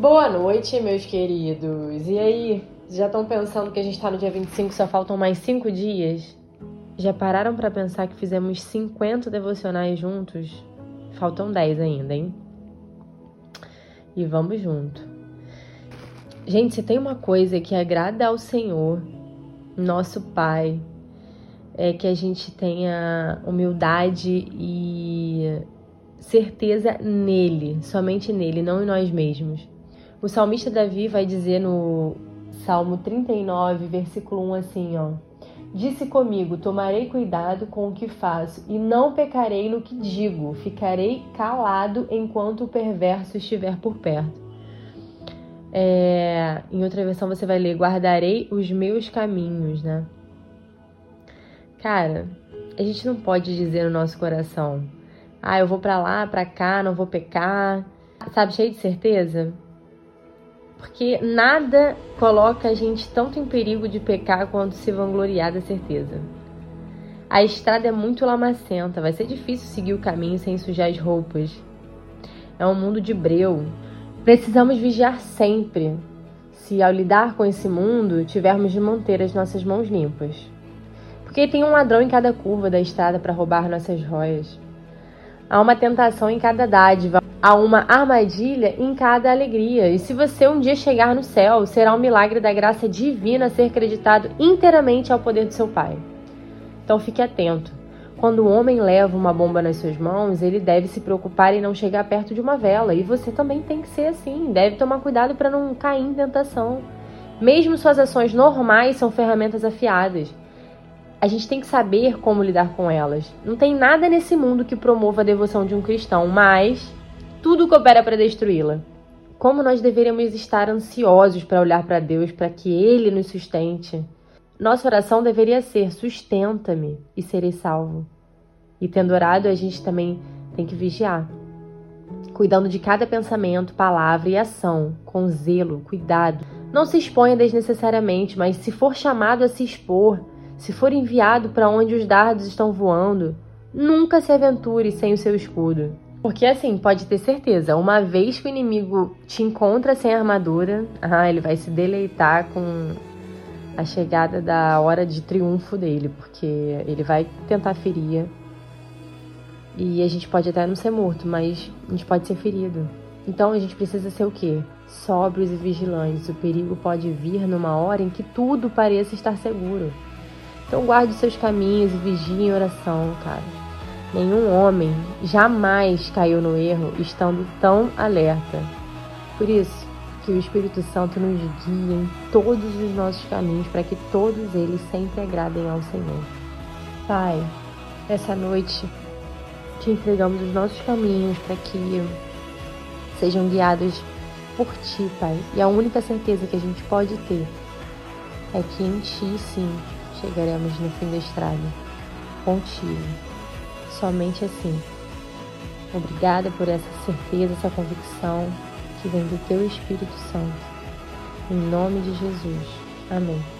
Boa noite, meus queridos. E aí, já estão pensando que a gente está no dia 25 só faltam mais 5 dias? Já pararam para pensar que fizemos 50 devocionais juntos? Faltam 10 ainda, hein? E vamos junto. Gente, se tem uma coisa que agrada ao Senhor, nosso Pai, é que a gente tenha humildade e certeza nele, somente nele, não em nós mesmos. O salmista Davi vai dizer no Salmo 39, versículo 1 assim, ó: Disse comigo: Tomarei cuidado com o que faço e não pecarei no que digo, ficarei calado enquanto o perverso estiver por perto. É, em outra versão você vai ler: Guardarei os meus caminhos, né? Cara, a gente não pode dizer no nosso coração: Ah, eu vou para lá, para cá, não vou pecar. Sabe, cheio de certeza? Porque nada coloca a gente tanto em perigo de pecar quanto se vangloriar da certeza. A estrada é muito lamacenta, vai ser difícil seguir o caminho sem sujar as roupas. É um mundo de breu. Precisamos vigiar sempre, se ao lidar com esse mundo tivermos de manter as nossas mãos limpas. Porque tem um ladrão em cada curva da estrada para roubar nossas joias. Há uma tentação em cada dádiva, há uma armadilha em cada alegria. E se você um dia chegar no céu, será um milagre da graça divina ser acreditado inteiramente ao poder do seu Pai. Então fique atento. Quando o homem leva uma bomba nas suas mãos, ele deve se preocupar em não chegar perto de uma vela. E você também tem que ser assim. Deve tomar cuidado para não cair em tentação. Mesmo suas ações normais são ferramentas afiadas a gente tem que saber como lidar com elas. Não tem nada nesse mundo que promova a devoção de um cristão, mas tudo coopera para destruí-la. Como nós deveríamos estar ansiosos para olhar para Deus, para que Ele nos sustente. Nossa oração deveria ser: sustenta-me e serei salvo. E tendo orado, a gente também tem que vigiar, cuidando de cada pensamento, palavra e ação, com zelo, cuidado. Não se exponha desnecessariamente, mas se for chamado a se expor, se for enviado para onde os dardos estão voando, nunca se aventure sem o seu escudo. Porque assim, pode ter certeza, uma vez que o inimigo te encontra sem armadura, ah, ele vai se deleitar com a chegada da hora de triunfo dele, porque ele vai tentar ferir. E a gente pode até não ser morto, mas a gente pode ser ferido. Então a gente precisa ser o quê? Sóbrios e vigilantes. O perigo pode vir numa hora em que tudo pareça estar seguro. Então guarde seus caminhos e vigie em oração, cara. Nenhum homem jamais caiu no erro estando tão alerta. Por isso, que o Espírito Santo nos guie em todos os nossos caminhos para que todos eles sempre agradem ao Senhor. Pai, essa noite te entregamos os nossos caminhos para que sejam guiados por ti, Pai. E a única certeza que a gente pode ter é que em ti, sim, chegaremos no fim da estrada, contigo. Somente assim. Obrigada por essa certeza, essa convicção que vem do Teu Espírito Santo. Em nome de Jesus. Amém.